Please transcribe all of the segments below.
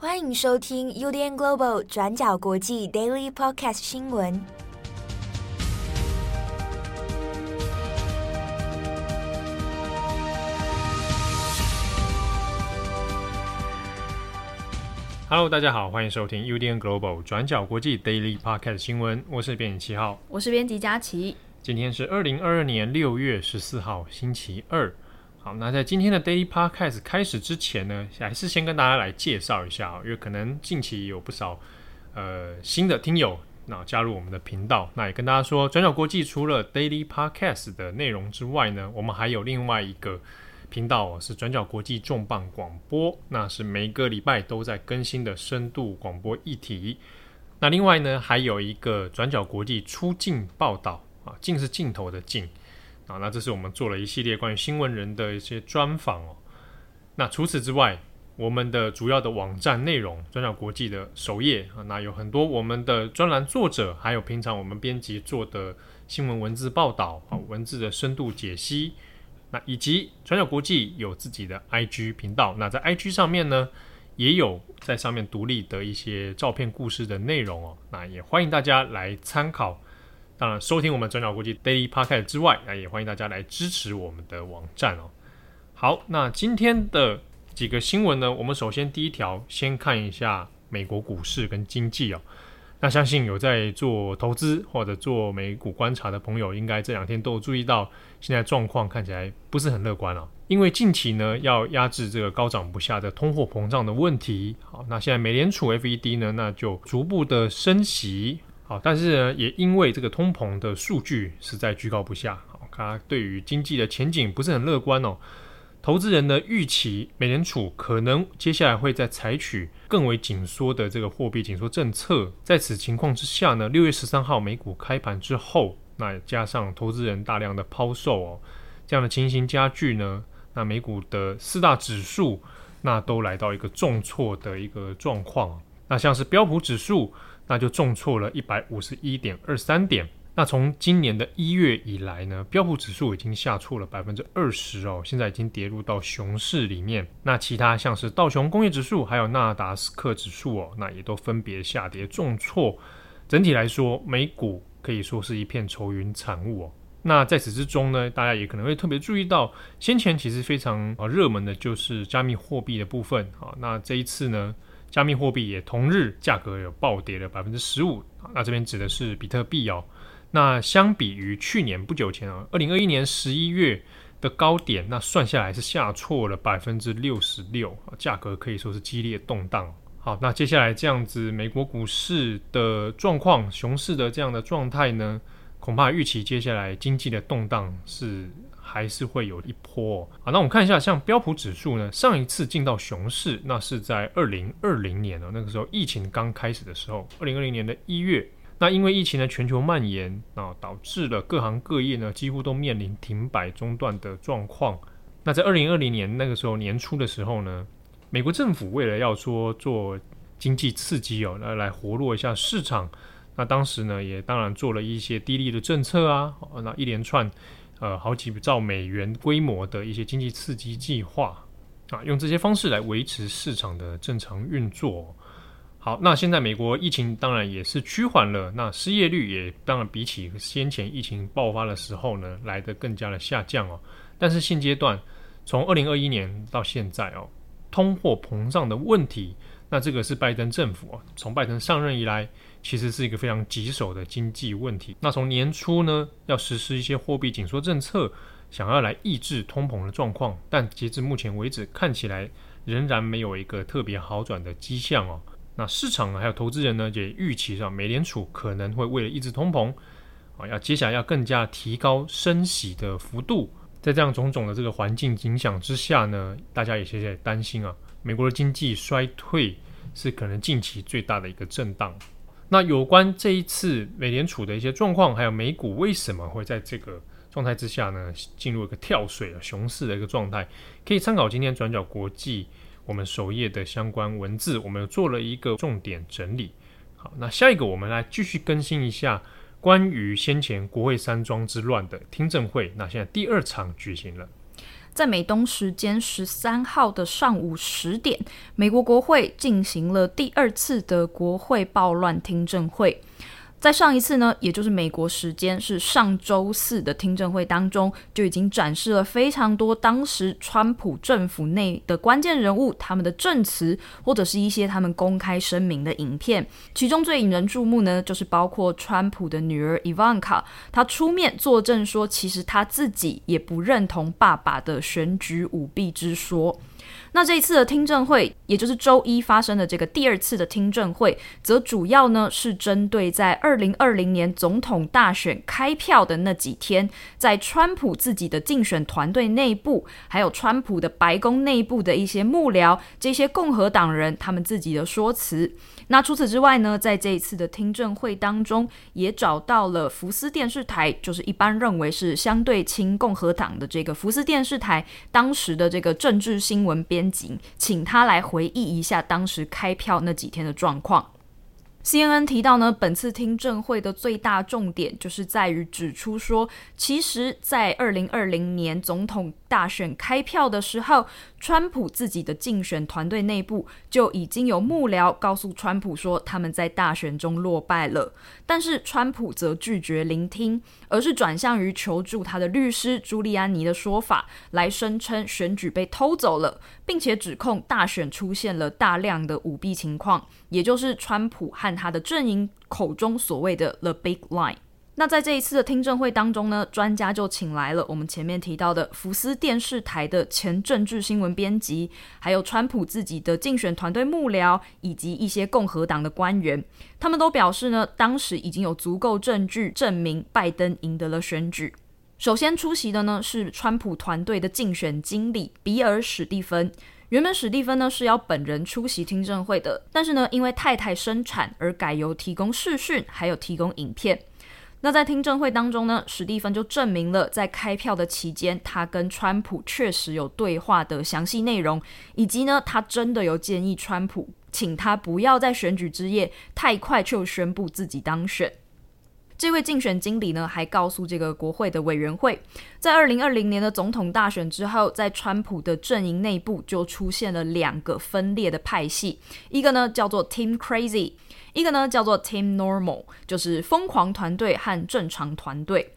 欢迎收听 UDN Global 转角国际 Daily Podcast 新闻。Hello，大家好，欢迎收听 UDN Global 转角国际 Daily Podcast 新闻。我是编辑七号，我是编辑佳琪。今天是二零二二年六月十四号，星期二。好，那在今天的 Daily Podcast 开始之前呢，还是先跟大家来介绍一下，因为可能近期有不少呃新的听友那加入我们的频道，那也跟大家说，转角国际除了 Daily Podcast 的内容之外呢，我们还有另外一个频道，是转角国际重磅广播，那是每个礼拜都在更新的深度广播议题。那另外呢，还有一个转角国际出镜报道啊，镜是镜头的镜。啊，那这是我们做了一系列关于新闻人的一些专访哦。那除此之外，我们的主要的网站内容，转角国际的首页啊，那有很多我们的专栏作者，还有平常我们编辑做的新闻文字报道啊，文字的深度解析。那以及转角国际有自己的 IG 频道，那在 IG 上面呢，也有在上面独立的一些照片故事的内容哦。那也欢迎大家来参考。当然，收听我们转角国际 Daily Podcast 之外，那也欢迎大家来支持我们的网站哦。好，那今天的几个新闻呢，我们首先第一条先看一下美国股市跟经济哦。那相信有在做投资或者做美股观察的朋友，应该这两天都有注意到，现在状况看起来不是很乐观哦。因为近期呢，要压制这个高涨不下的通货膨胀的问题。好，那现在美联储 FED 呢，那就逐步的升息。好，但是呢，也因为这个通膨的数据实在居高不下，好，它对于经济的前景不是很乐观哦。投资人的预期，美联储可能接下来会再采取更为紧缩的这个货币紧缩政策。在此情况之下呢，六月十三号美股开盘之后，那加上投资人大量的抛售哦，这样的情形加剧呢，那美股的四大指数那都来到一个重挫的一个状况。那像是标普指数。那就重挫了一百五十一点二三点。那从今年的一月以来呢，标普指数已经下挫了百分之二十哦，现在已经跌入到熊市里面。那其他像是道琼工业指数，还有纳达斯克指数哦，那也都分别下跌重挫。整体来说，美股可以说是一片愁云惨雾哦。那在此之中呢，大家也可能会特别注意到，先前其实非常啊热门的就是加密货币的部分啊。那这一次呢，加密货币也同日价格有暴跌了百分之十五，那这边指的是比特币哦。那相比于去年不久前哦，二零二一年十一月的高点，那算下来是下挫了百分之六十六，价格可以说是激烈动荡。好，那接下来这样子美国股市的状况，熊市的这样的状态呢，恐怕预期接下来经济的动荡是。还是会有一波哦。好，那我们看一下，像标普指数呢，上一次进到熊市，那是在二零二零年哦，那个时候疫情刚开始的时候，二零二零年的一月。那因为疫情的全球蔓延啊，导致了各行各业呢几乎都面临停摆中断的状况。那在二零二零年那个时候年初的时候呢，美国政府为了要说做经济刺激哦，来来活络一下市场，那当时呢也当然做了一些低利的政策啊，那一连串。呃，好几兆美元规模的一些经济刺激计划啊，用这些方式来维持市场的正常运作。好，那现在美国疫情当然也是趋缓了，那失业率也当然比起先前疫情爆发的时候呢，来得更加的下降哦。但是现阶段，从二零二一年到现在哦，通货膨胀的问题，那这个是拜登政府哦，从拜登上任以来。其实是一个非常棘手的经济问题。那从年初呢，要实施一些货币紧缩政策，想要来抑制通膨的状况，但截至目前为止，看起来仍然没有一个特别好转的迹象哦。那市场还有投资人呢，也预期上美联储可能会为了抑制通膨，啊，要接下来要更加提高升息的幅度。在这样种种的这个环境影响之下呢，大家也些在担心啊，美国的经济衰退是可能近期最大的一个震荡。那有关这一次美联储的一些状况，还有美股为什么会在这个状态之下呢，进入一个跳水的熊市的一个状态，可以参考今天转角国际我们首页的相关文字，我们做了一个重点整理。好，那下一个我们来继续更新一下关于先前国会山庄之乱的听证会，那现在第二场举行了。在美东时间十三号的上午十点，美国国会进行了第二次的国会暴乱听证会。在上一次呢，也就是美国时间是上周四的听证会当中，就已经展示了非常多当时川普政府内的关键人物他们的证词，或者是一些他们公开声明的影片。其中最引人注目呢，就是包括川普的女儿伊万卡，她出面作证说，其实她自己也不认同爸爸的选举舞弊之说。那这一次的听证会，也就是周一发生的这个第二次的听证会，则主要呢是针对在二零二零年总统大选开票的那几天，在川普自己的竞选团队内部，还有川普的白宫内部的一些幕僚，这些共和党人他们自己的说辞。那除此之外呢，在这一次的听证会当中，也找到了福斯电视台，就是一般认为是相对亲共和党的这个福斯电视台当时的这个政治新闻编辑，请他来回忆一下当时开票那几天的状况。CNN 提到呢，本次听证会的最大重点就是在于指出说，其实，在二零二零年总统大选开票的时候，川普自己的竞选团队内部就已经有幕僚告诉川普说，他们在大选中落败了，但是川普则拒绝聆听，而是转向于求助他的律师朱利安尼的说法，来声称选举被偷走了，并且指控大选出现了大量的舞弊情况，也就是川普和他的阵营口中所谓的 “the big line”。那在这一次的听证会当中呢，专家就请来了我们前面提到的福斯电视台的前政治新闻编辑，还有川普自己的竞选团队幕僚，以及一些共和党的官员。他们都表示呢，当时已经有足够证据证明拜登赢得了选举。首先出席的呢是川普团队的竞选经理比尔·史蒂芬。原本史蒂芬呢是要本人出席听证会的，但是呢因为太太生产而改由提供视讯，还有提供影片。那在听证会当中呢，史蒂芬就证明了在开票的期间，他跟川普确实有对话的详细内容，以及呢，他真的有建议川普，请他不要在选举之夜太快就宣布自己当选。这位竞选经理呢，还告诉这个国会的委员会，在二零二零年的总统大选之后，在川普的阵营内部就出现了两个分裂的派系，一个呢叫做 Team Crazy。一个呢叫做 Team Normal，就是疯狂团队和正常团队。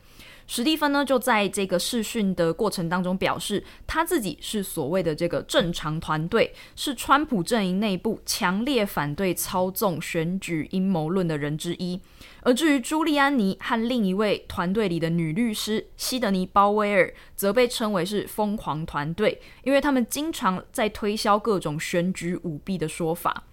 史蒂芬呢就在这个试训的过程当中表示，他自己是所谓的这个正常团队，是川普阵营内部强烈反对操纵选举阴谋论的人之一。而至于朱利安尼和另一位团队里的女律师西德尼·鲍威尔，则被称为是疯狂团队，因为他们经常在推销各种选举舞弊的说法。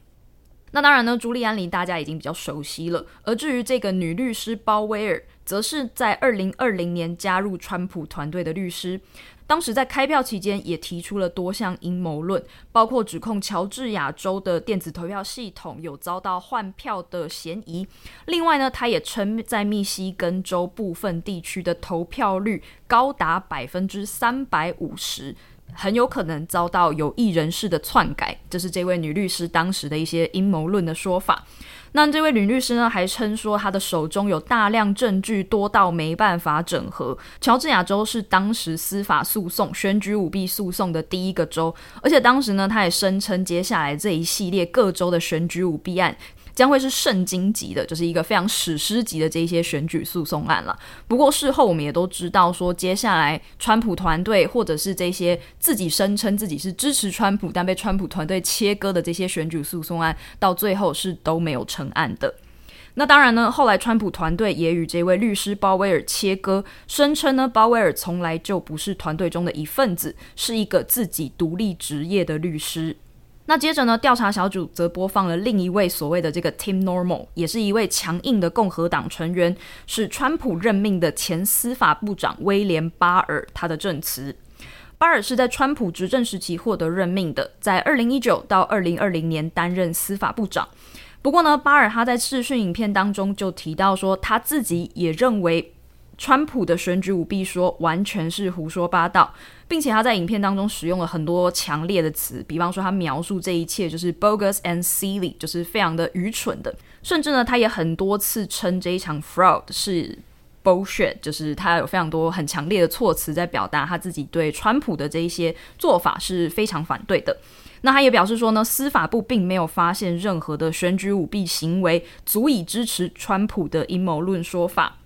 那当然呢，朱利安尼大家已经比较熟悉了。而至于这个女律师鲍威尔，则是在二零二零年加入川普团队的律师。当时在开票期间，也提出了多项阴谋论，包括指控乔治亚州的电子投票系统有遭到换票的嫌疑。另外呢，他也称在密西根州部分地区的投票率高达百分之三百五十。很有可能遭到有意人士的篡改，这是这位女律师当时的一些阴谋论的说法。那这位林律师呢，还称说他的手中有大量证据，多到没办法整合。乔治亚州是当时司法诉讼、选举舞弊诉讼的第一个州，而且当时呢，他也声称接下来这一系列各州的选举舞弊案。将会是圣经级的，就是一个非常史诗级的这些选举诉讼案了。不过事后我们也都知道，说接下来川普团队或者是这些自己声称自己是支持川普，但被川普团队切割的这些选举诉讼案，到最后是都没有成案的。那当然呢，后来川普团队也与这位律师鲍威尔切割，声称呢，鲍威尔从来就不是团队中的一份子，是一个自己独立职业的律师。那接着呢，调查小组则播放了另一位所谓的这个 Team Normal，也是一位强硬的共和党成员，是川普任命的前司法部长威廉巴尔他的证词。巴尔是在川普执政时期获得任命的，在二零一九到二零二零年担任司法部长。不过呢，巴尔他在视讯影片当中就提到说，他自己也认为。川普的选举舞弊说完全是胡说八道，并且他在影片当中使用了很多强烈的词，比方说他描述这一切就是 bogus and silly，就是非常的愚蠢的，甚至呢，他也很多次称这一场 fraud 是 bullshit，就是他有非常多很强烈的措辞在表达他自己对川普的这一些做法是非常反对的。那他也表示说呢，司法部并没有发现任何的选举舞弊行为，足以支持川普的阴谋论说法。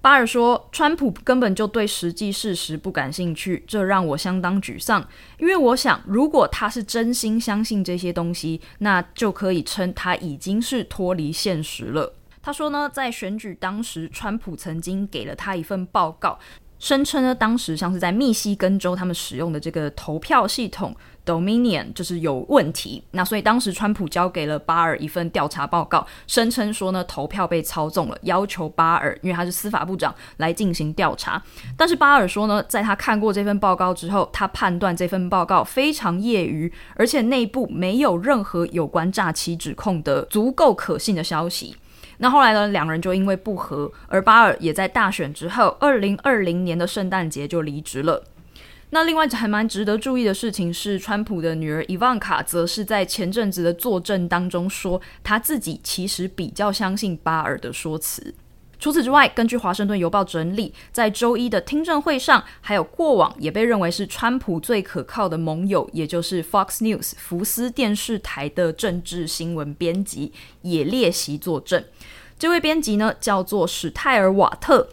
巴尔说，川普根本就对实际事实不感兴趣，这让我相当沮丧。因为我想，如果他是真心相信这些东西，那就可以称他已经是脱离现实了。他说呢，在选举当时，川普曾经给了他一份报告。声称呢，当时像是在密西根州，他们使用的这个投票系统 Dominion 就是有问题。那所以当时川普交给了巴尔一份调查报告，声称说呢，投票被操纵了，要求巴尔，因为他是司法部长来进行调查。但是巴尔说呢，在他看过这份报告之后，他判断这份报告非常业余，而且内部没有任何有关诈欺指控的足够可信的消息。那后来呢，两人就因为不和，而巴尔也在大选之后，二零二零年的圣诞节就离职了。那另外还蛮值得注意的事情是，川普的女儿伊万卡则是在前阵子的作证当中说，她自己其实比较相信巴尔的说辞。除此之外，根据《华盛顿邮报》整理，在周一的听证会上，还有过往也被认为是川普最可靠的盟友，也就是 Fox News 福斯电视台的政治新闻编辑也列席作证。这位编辑呢，叫做史泰尔瓦特。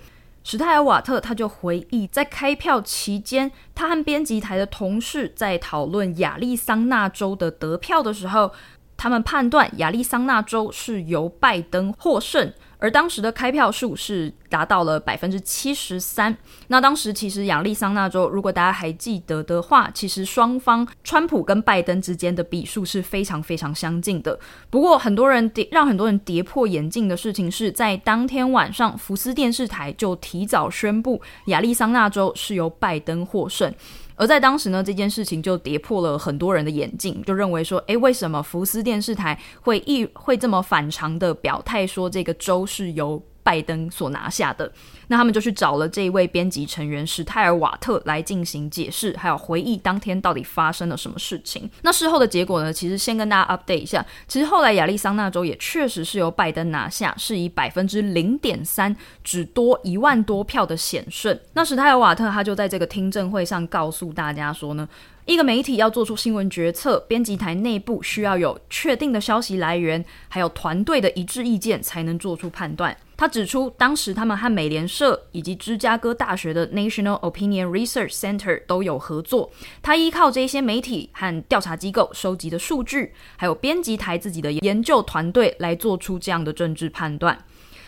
史泰尔瓦特他就回忆，在开票期间，他和编辑台的同事在讨论亚利桑那州的得票的时候，他们判断亚利桑那州是由拜登获胜。而当时的开票数是达到了百分之七十三。那当时其实亚利桑那州，如果大家还记得的话，其实双方川普跟拜登之间的比数是非常非常相近的。不过很多人跌，让很多人跌破眼镜的事情是在当天晚上，福斯电视台就提早宣布亚利桑那州是由拜登获胜。而在当时呢，这件事情就跌破了很多人的眼镜，就认为说，诶，为什么福斯电视台会一会这么反常的表态说这个州是由拜登所拿下的，那他们就去找了这一位编辑成员史泰尔瓦特来进行解释，还有回忆当天到底发生了什么事情。那事后的结果呢？其实先跟大家 update 一下，其实后来亚利桑那州也确实是由拜登拿下，是以百分之零点三，只多一万多票的险胜。那史泰尔瓦特他就在这个听证会上告诉大家说呢。一个媒体要做出新闻决策，编辑台内部需要有确定的消息来源，还有团队的一致意见，才能做出判断。他指出，当时他们和美联社以及芝加哥大学的 National Opinion Research Center 都有合作。他依靠这些媒体和调查机构收集的数据，还有编辑台自己的研究团队来做出这样的政治判断。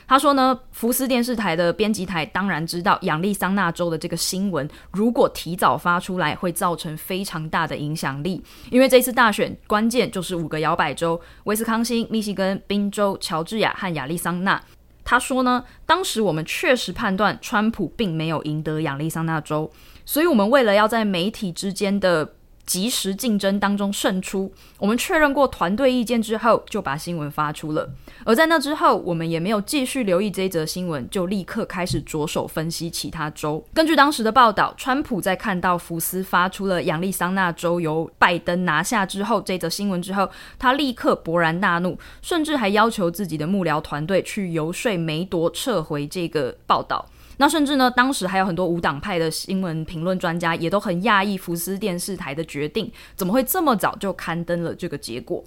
他说呢，福斯电视台的编辑台当然知道亚利桑那州的这个新闻，如果提早发出来，会造成非常大的影响力。因为这次大选关键就是五个摇摆州：威斯康星、密西根、宾州、乔治亚和亚利桑那。他说呢，当时我们确实判断川普并没有赢得亚利桑那州，所以我们为了要在媒体之间的即时竞争当中胜出，我们确认过团队意见之后，就把新闻发出了。而在那之后，我们也没有继续留意这一则新闻，就立刻开始着手分析其他州。根据当时的报道，川普在看到福斯发出了亚利桑那州由拜登拿下之后这则新闻之后，他立刻勃然大怒，甚至还要求自己的幕僚团队去游说梅铎撤回这个报道。那甚至呢，当时还有很多无党派的新闻评论专家也都很讶异福斯电视台的决定，怎么会这么早就刊登了这个结果？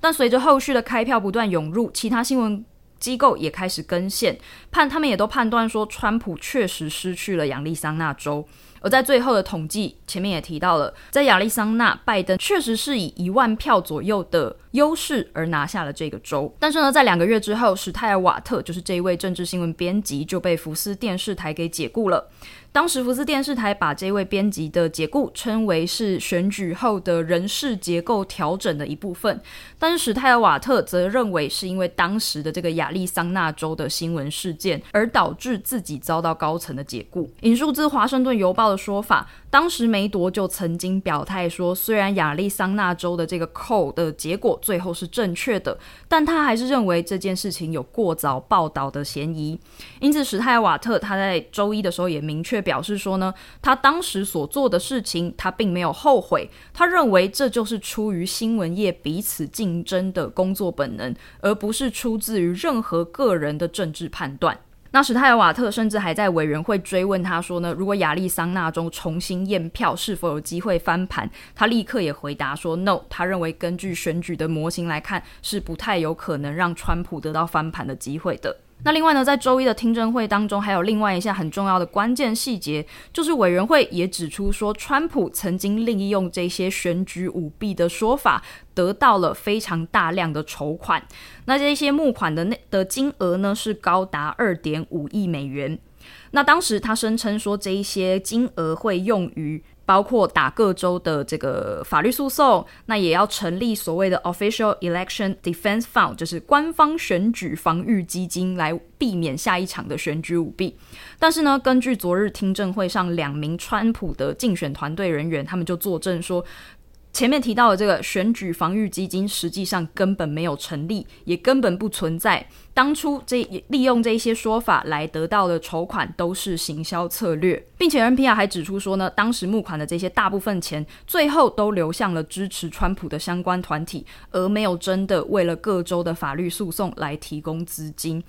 但随着后续的开票不断涌入，其他新闻机构也开始跟线，判他们也都判断说，川普确实失去了亚利桑那州。而在最后的统计，前面也提到了，在亚利桑那，拜登确实是以一万票左右的优势而拿下了这个州。但是呢，在两个月之后，史泰尔瓦特就是这一位政治新闻编辑就被福斯电视台给解雇了。当时福斯电视台把这位编辑的解雇称为是选举后的人事结构调整的一部分，但是史泰尔瓦特则认为是因为当时的这个亚利桑那州的新闻事件而导致自己遭到高层的解雇。引述自华盛顿邮报的说法，当时梅铎就曾经表态说，虽然亚利桑那州的这个扣的结果最后是正确的，但他还是认为这件事情有过早报道的嫌疑。因此，史泰瓦特他在周一的时候也明确。表示说呢，他当时所做的事情，他并没有后悔。他认为这就是出于新闻业彼此竞争的工作本能，而不是出自于任何个人的政治判断。那史泰尔瓦特甚至还在委员会追问他说呢，如果亚利桑那州重新验票，是否有机会翻盘？他立刻也回答说，no。他认为根据选举的模型来看，是不太有可能让川普得到翻盘的机会的。那另外呢，在周一的听证会当中，还有另外一项很重要的关键细节，就是委员会也指出说，川普曾经利用这些选举舞弊的说法，得到了非常大量的筹款。那这些募款的那的金额呢，是高达二点五亿美元。那当时他声称说，这一些金额会用于。包括打各州的这个法律诉讼，那也要成立所谓的 Official Election Defense Fund，就是官方选举防御基金，来避免下一场的选举舞弊。但是呢，根据昨日听证会上两名川普的竞选团队人员，他们就作证说。前面提到的这个选举防御基金，实际上根本没有成立，也根本不存在。当初这利用这些说法来得到的筹款，都是行销策略，并且 NPR 还指出说呢，当时募款的这些大部分钱，最后都流向了支持川普的相关团体，而没有真的为了各州的法律诉讼来提供资金。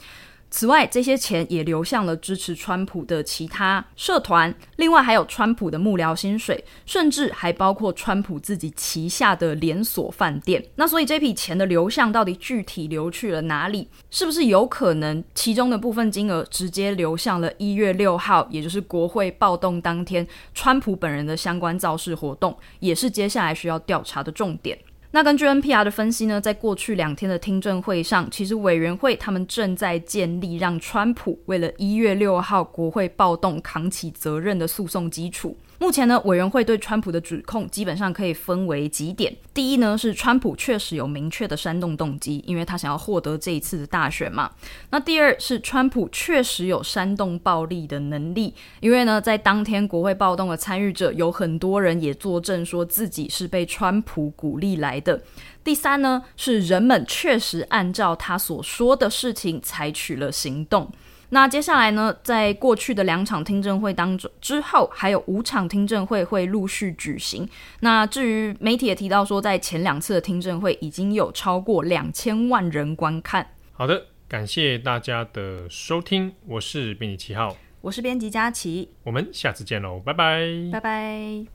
此外，这些钱也流向了支持川普的其他社团，另外还有川普的幕僚薪水，甚至还包括川普自己旗下的连锁饭店。那所以这笔钱的流向到底具体流去了哪里？是不是有可能其中的部分金额直接流向了一月六号，也就是国会暴动当天，川普本人的相关造势活动，也是接下来需要调查的重点。那根据 NPR 的分析呢，在过去两天的听证会上，其实委员会他们正在建立让川普为了一月六号国会暴动扛起责任的诉讼基础。目前呢，委员会对川普的指控基本上可以分为几点。第一呢，是川普确实有明确的煽动动机，因为他想要获得这一次的大选嘛。那第二是川普确实有煽动暴力的能力，因为呢，在当天国会暴动的参与者有很多人也作证说自己是被川普鼓励来的。第三呢，是人们确实按照他所说的事情采取了行动。那接下来呢，在过去的两场听证会当中，之后还有五场听证会会陆续举行。那至于媒体也提到说，在前两次的听证会已经有超过两千万人观看。好的，感谢大家的收听，我是编辑七号，我是编辑佳琪，我们下次见喽，拜拜，拜拜。